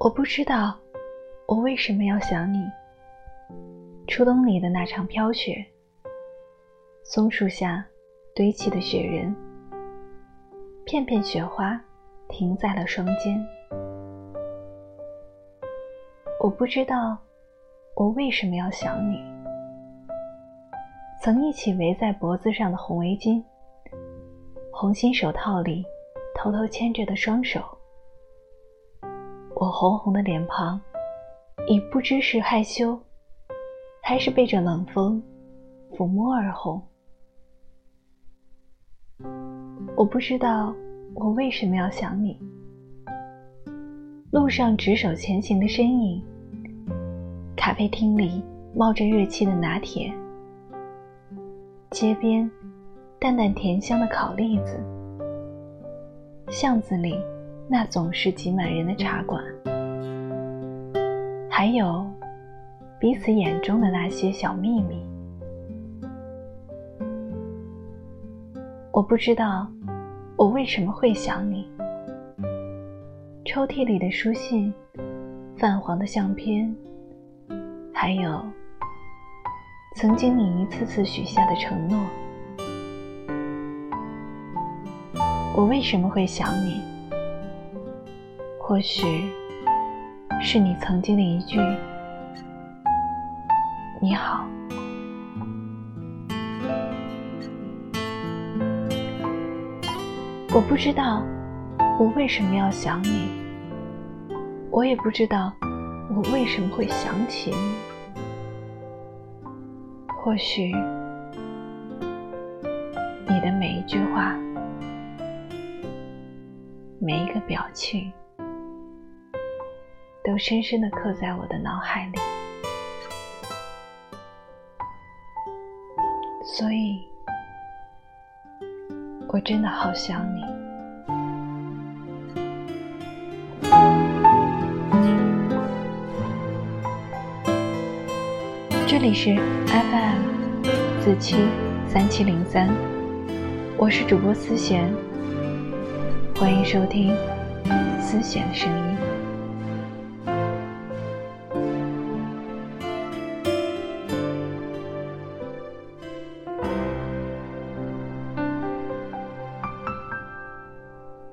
我不知道我为什么要想你。初冬里的那场飘雪，松树下堆砌的雪人，片片雪花停在了双肩。我不知道我为什么要想你。曾一起围在脖子上的红围巾，红心手套里偷偷牵着的双手。我红红的脸庞，已不知是害羞，还是被这冷风抚摸而红。我不知道我为什么要想你。路上执手前行的身影，咖啡厅里冒着热气的拿铁，街边淡淡甜香的烤栗子，巷子里。那总是挤满人的茶馆，还有彼此眼中的那些小秘密。我不知道我为什么会想你。抽屉里的书信，泛黄的相片，还有曾经你一次次许下的承诺。我为什么会想你？或许是你曾经的一句“你好”，我不知道我为什么要想你，我也不知道我为什么会想起你。或许你的每一句话，每一个表情。都深深的刻在我的脑海里，所以，我真的好想你。这里是 FM 四七三七零三，我是主播思贤，欢迎收听思贤的声音。